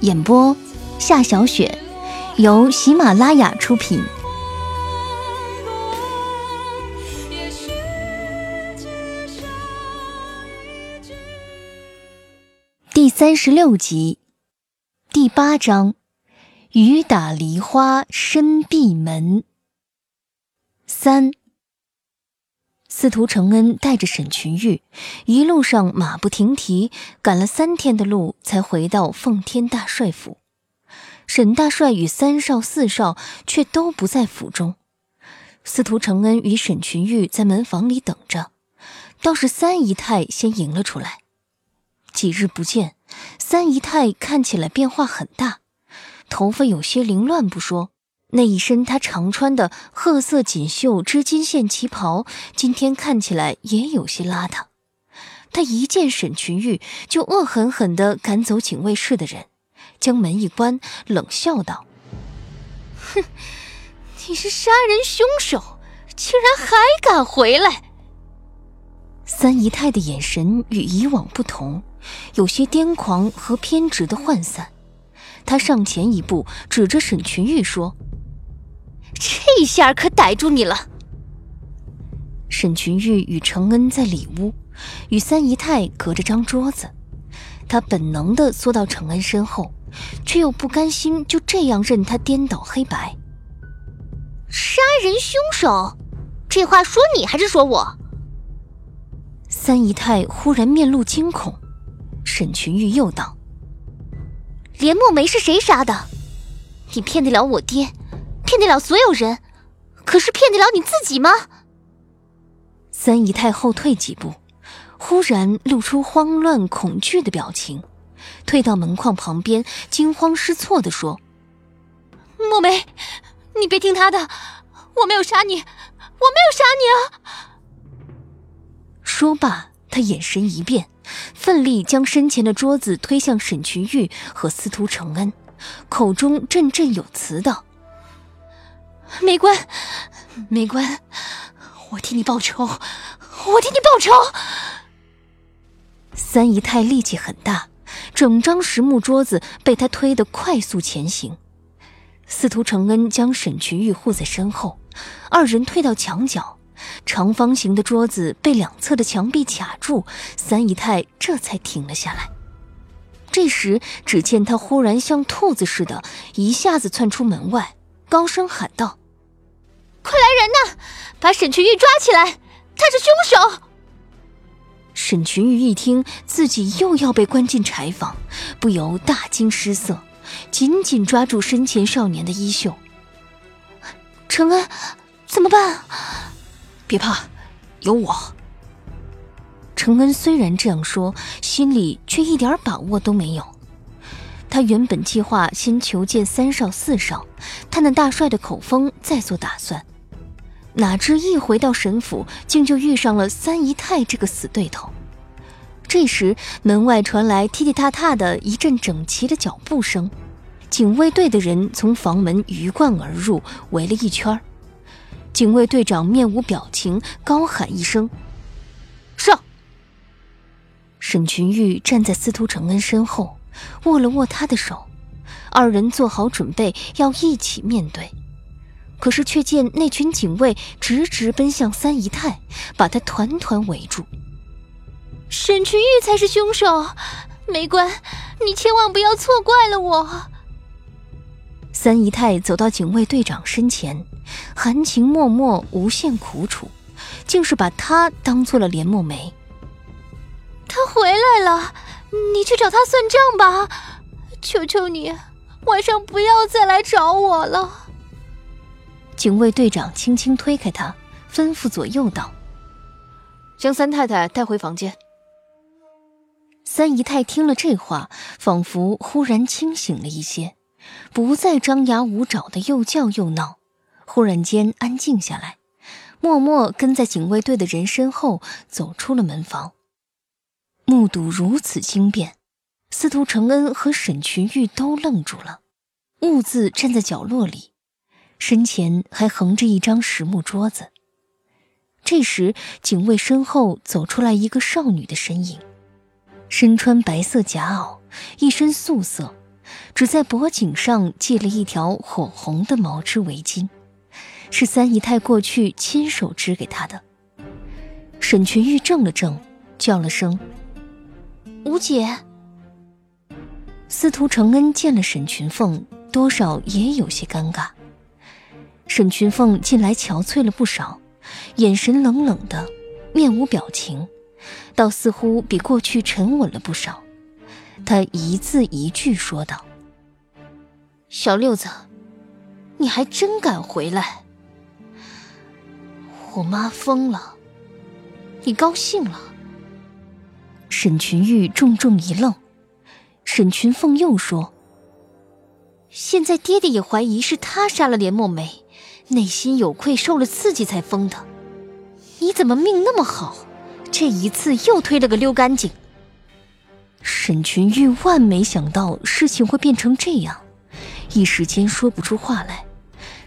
演播：夏小雪，由喜马拉雅出品。第三十六集，第八章：雨打梨花深闭门。三。司徒承恩带着沈群玉，一路上马不停蹄，赶了三天的路，才回到奉天大帅府。沈大帅与三少、四少却都不在府中。司徒承恩与沈群玉在门房里等着，倒是三姨太先迎了出来。几日不见，三姨太看起来变化很大，头发有些凌乱不说。那一身她常穿的褐色锦绣织金线旗袍，今天看起来也有些邋遢。他一见沈群玉，就恶狠狠地赶走警卫室的人，将门一关，冷笑道：“哼，你是杀人凶手，竟然还敢回来！”三姨太的眼神与以往不同，有些癫狂和偏执的涣散。她上前一步，指着沈群玉说。这下可逮住你了！沈群玉与承恩在里屋，与三姨太隔着张桌子。他本能的缩到承恩身后，却又不甘心就这样任他颠倒黑白。杀人凶手，这话说你还是说我？三姨太忽然面露惊恐。沈群玉又道：“连墨梅是谁杀的？你骗得了我爹？”骗得了所有人，可是骗得了你自己吗？三姨太后退几步，忽然露出慌乱恐惧的表情，退到门框旁边，惊慌失措的说：“墨梅，你别听他的，我没有杀你，我没有杀你啊！”说罢，他眼神一变，奋力将身前的桌子推向沈群玉和司徒承恩，口中振振有词道。梅关，梅关，我替你报仇，我替你报仇。三姨太力气很大，整张实木桌子被他推得快速前行。司徒承恩将沈群玉护在身后，二人退到墙角，长方形的桌子被两侧的墙壁卡住，三姨太这才停了下来。这时，只见他忽然像兔子似的，一下子窜出门外，高声喊道。快来人呐！把沈群玉抓起来，他是凶手。沈群玉一听自己又要被关进柴房，不由大惊失色，紧紧抓住身前少年的衣袖。承恩，怎么办？别怕，有我。承恩虽然这样说，心里却一点把握都没有。他原本计划先求见三少、四少，探探大帅的口风，再做打算。哪知一回到沈府，竟就遇上了三姨太这个死对头。这时门外传来踢踢踏踏的一阵整齐的脚步声，警卫队的人从房门鱼贯而入，围了一圈。警卫队长面无表情，高喊一声：“上！”沈群玉站在司徒承恩身后，握了握他的手，二人做好准备要一起面对。可是却见那群警卫直直奔向三姨太，把她团团围住。沈群玉才是凶手，梅官，你千万不要错怪了我。三姨太走到警卫队长身前，含情脉脉，无限苦楚，竟是把他当做了连墨梅。他回来了，你去找他算账吧，求求你，晚上不要再来找我了。警卫队长轻轻推开他，吩咐左右道：“将三太太带回房间。”三姨太听了这话，仿佛忽然清醒了一些。不再张牙舞爪的又叫又闹，忽然间安静下来，默默跟在警卫队的人身后走出了门房。目睹如此惊变，司徒承恩和沈群玉都愣住了，兀自站在角落里，身前还横着一张实木桌子。这时，警卫身后走出来一个少女的身影，身穿白色夹袄，一身素色。只在脖颈上系了一条火红的毛织围巾，是三姨太过去亲手织给她的。沈群玉怔了怔，叫了声“吴姐”。司徒承恩见了沈群凤，多少也有些尴尬。沈群凤近来憔悴了不少，眼神冷冷的，面无表情，倒似乎比过去沉稳了不少。他一字一句说道：“小六子，你还真敢回来！我妈疯了，你高兴了？”沈群玉重重一愣，沈群凤又说：“现在爹爹也怀疑是他杀了连墨梅，内心有愧，受了刺激才疯的。你怎么命那么好，这一次又推了个溜干净？”沈群玉万没想到事情会变成这样，一时间说不出话来，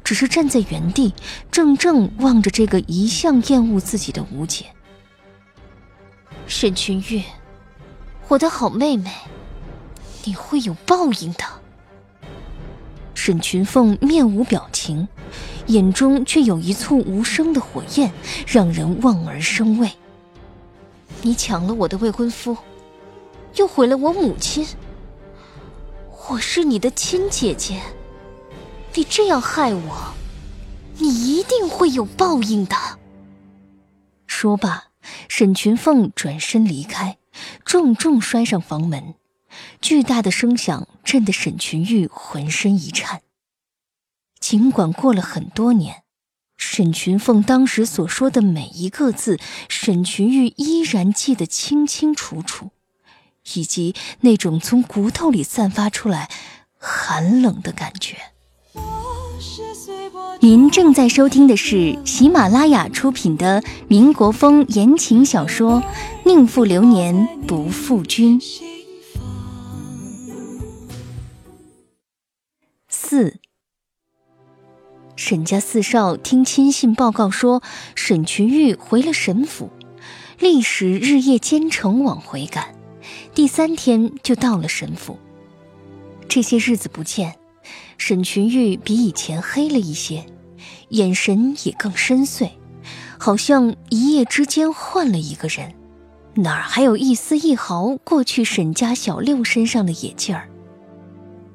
只是站在原地，怔怔望着这个一向厌恶自己的吴姐。沈群玉，我的好妹妹，你会有报应的。沈群凤面无表情，眼中却有一簇无声的火焰，让人望而生畏。你抢了我的未婚夫。又毁了我母亲。我是你的亲姐姐，你这样害我，你一定会有报应的。说罢，沈群凤转身离开，重重摔上房门，巨大的声响震得沈群玉浑身一颤。尽管过了很多年，沈群凤当时所说的每一个字，沈群玉依然记得清清楚楚。以及那种从骨头里散发出来寒冷的感觉。您正在收听的是喜马拉雅出品的民国风言情小说《宁负流年不负君》四。沈家四少听亲信报告说，沈群玉回了沈府，历时日夜兼程往回赶。第三天就到了沈府。这些日子不见，沈群玉比以前黑了一些，眼神也更深邃，好像一夜之间换了一个人，哪儿还有一丝一毫过去沈家小六身上的野劲儿？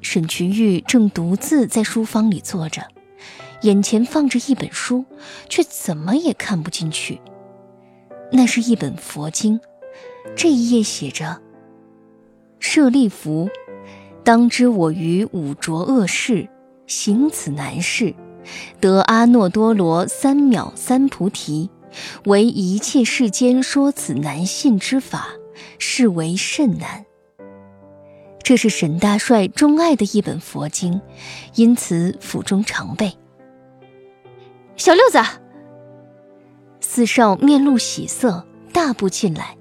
沈群玉正独自在书房里坐着，眼前放着一本书，却怎么也看不进去。那是一本佛经，这一页写着。舍利弗，当知我于五浊恶世行此难事，得阿耨多罗三藐三菩提，为一切世间说此难信之法，是为甚难。这是沈大帅钟爱的一本佛经，因此府中常备。小六子，四少面露喜色，大步进来。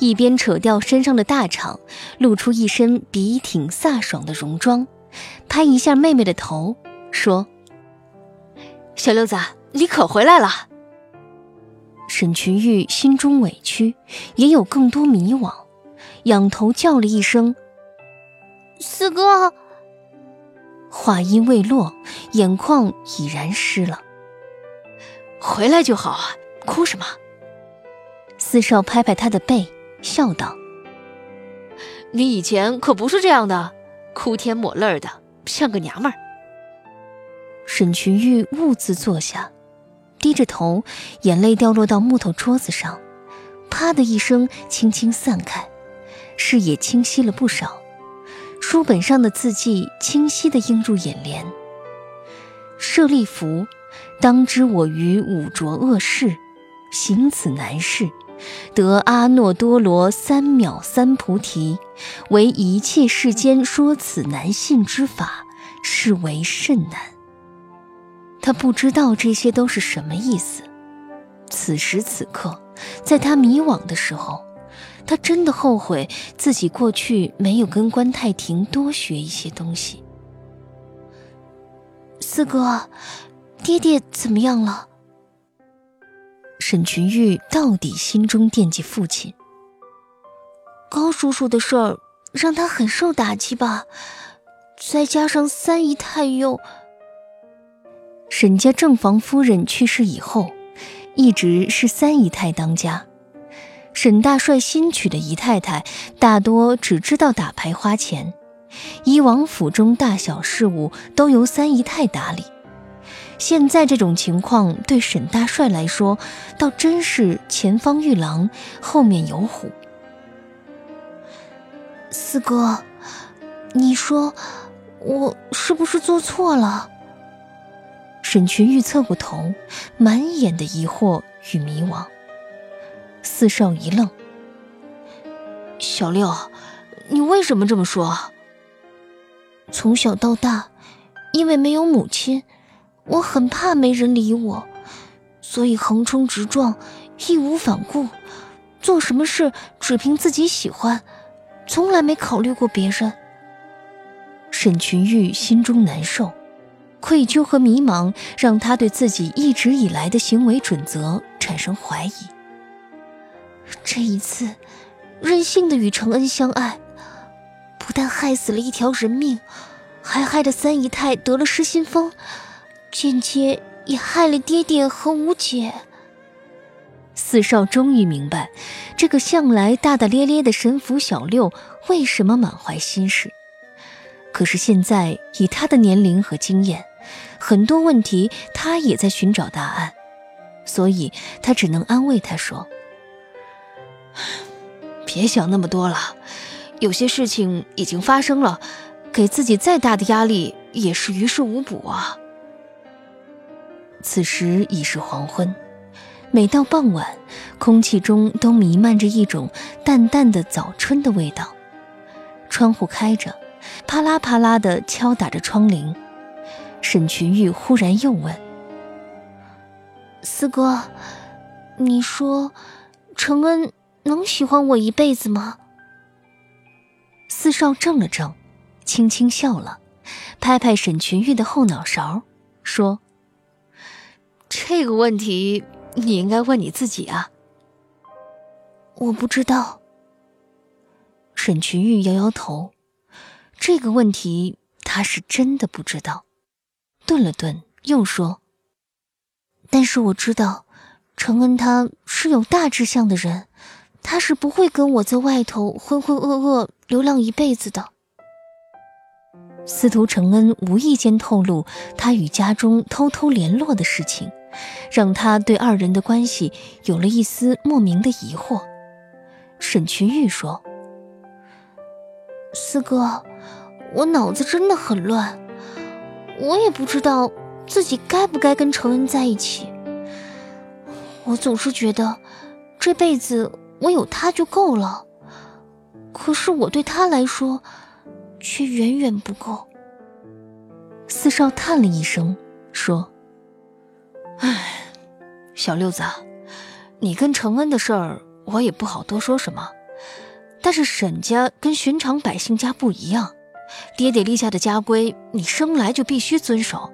一边扯掉身上的大氅，露出一身笔挺飒爽的戎装，拍一下妹妹的头，说：“小六子，你可回来了。”沈群玉心中委屈，也有更多迷惘，仰头叫了一声：“四哥。”话音未落，眼眶已然湿了。回来就好啊，哭什么？四少拍拍他的背。笑道：“你以前可不是这样的，哭天抹泪的，像个娘们儿。”沈群玉兀自坐下，低着头，眼泪掉落到木头桌子上，啪的一声，轻轻散开，视野清晰了不少。书本上的字迹清晰地映入眼帘。舍利弗，当知我于五浊恶世，行此难事，得阿耨多罗三藐三菩提，为一切世间说此难信之法，是为甚难。他不知道这些都是什么意思。此时此刻，在他迷惘的时候，他真的后悔自己过去没有跟关太庭多学一些东西。四哥，爹爹怎么样了？沈群玉到底心中惦记父亲。高叔叔的事儿让他很受打击吧，再加上三姨太又……沈家正房夫人去世以后，一直是三姨太当家。沈大帅新娶的姨太太大多只知道打牌花钱，以往府中大小事务都由三姨太打理。现在这种情况对沈大帅来说，倒真是前方遇狼，后面有虎。四哥，你说我是不是做错了？沈群玉侧过头，满眼的疑惑与迷惘。四少一愣：“小六，你为什么这么说？从小到大，因为没有母亲，我很怕没人理我，所以横冲直撞，义无反顾，做什么事只凭自己喜欢，从来没考虑过别人。”沈群玉心中难受。愧疚和迷茫让他对自己一直以来的行为准则产生怀疑。这一次，任性的与承恩相爱，不但害死了一条人命，还害得三姨太得了失心疯，间接也害了爹爹和五姐。四少终于明白，这个向来大大咧咧的神府小六为什么满怀心事。可是现在，以他的年龄和经验，很多问题他也在寻找答案，所以他只能安慰他说：“别想那么多了，有些事情已经发生了，给自己再大的压力也是于事无补啊。”此时已是黄昏，每到傍晚，空气中都弥漫着一种淡淡的早春的味道，窗户开着，啪啦啪啦地敲打着窗棂。沈群玉忽然又问：“四哥，你说，承恩能喜欢我一辈子吗？”四少怔了怔，轻轻笑了，拍拍沈群玉的后脑勺，说：“这个问题你应该问你自己啊。”我不知道。沈群玉摇摇头，这个问题他是真的不知道。顿了顿，又说：“但是我知道，承恩他是有大志向的人，他是不会跟我在外头浑浑噩噩流浪一辈子的。”司徒承恩无意间透露他与家中偷偷联络的事情，让他对二人的关系有了一丝莫名的疑惑。沈群玉说：“四哥，我脑子真的很乱。”我也不知道自己该不该跟承恩在一起。我总是觉得这辈子我有他就够了，可是我对他来说却远远不够。四少叹了一声，说：“唉，小六子，你跟承恩的事儿我也不好多说什么，但是沈家跟寻常百姓家不一样。”爹爹立下的家规，你生来就必须遵守。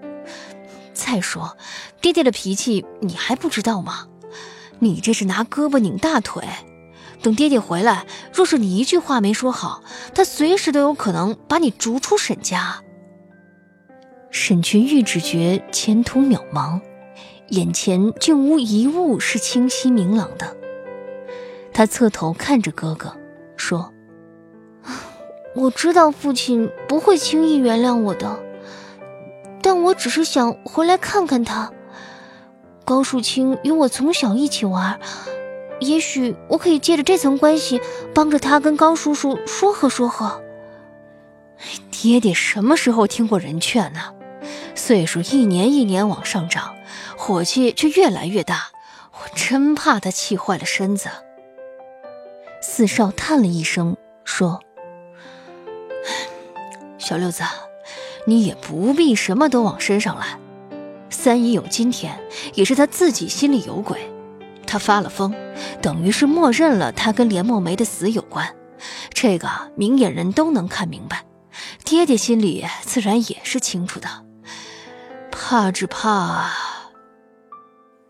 再说，爹爹的脾气你还不知道吗？你这是拿胳膊拧大腿。等爹爹回来，若是你一句话没说好，他随时都有可能把你逐出沈家。沈群玉只觉前途渺茫，眼前竟无一物是清晰明朗的。他侧头看着哥哥，说。我知道父亲不会轻易原谅我的，但我只是想回来看看他。高树清与我从小一起玩，也许我可以借着这层关系，帮着他跟高叔叔说和说和。爹爹什么时候听过人劝呢？岁数一年一年往上涨，火气却越来越大，我真怕他气坏了身子。四少叹了一声，说：“小六子，你也不必什么都往身上揽。三姨有今天，也是他自己心里有鬼。他发了疯，等于是默认了他跟连墨梅的死有关。这个明眼人都能看明白，爹爹心里自然也是清楚的。怕只怕……”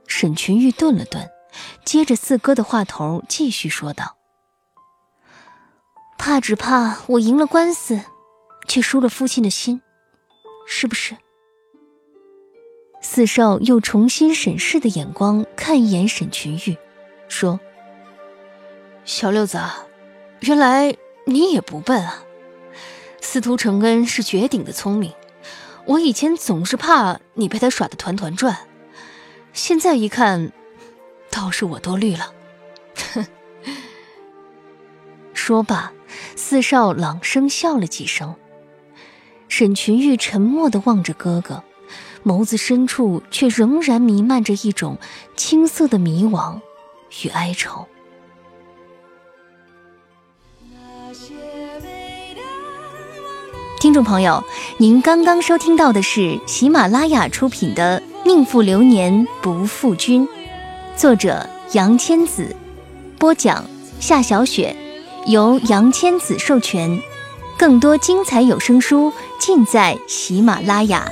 沈群玉顿了顿，接着四哥的话头继续说道：“怕只怕我赢了官司，却输了父亲的心，是不是？”四少又重新审视的眼光看一眼沈群玉，说：“小六子，原来你也不笨啊。司徒承恩是绝顶的聪明，我以前总是怕你被他耍得团团转，现在一看，倒是我多虑了。”。说罢，四少朗声笑了几声。沈群玉沉默地望着哥哥。眸子深处却仍然弥漫着一种青涩的迷惘与哀愁。听众朋友，您刚刚收听到的是喜马拉雅出品的《宁负流年不负君》，作者杨千子，播讲夏小雪，由杨千子授权。更多精彩有声书尽在喜马拉雅。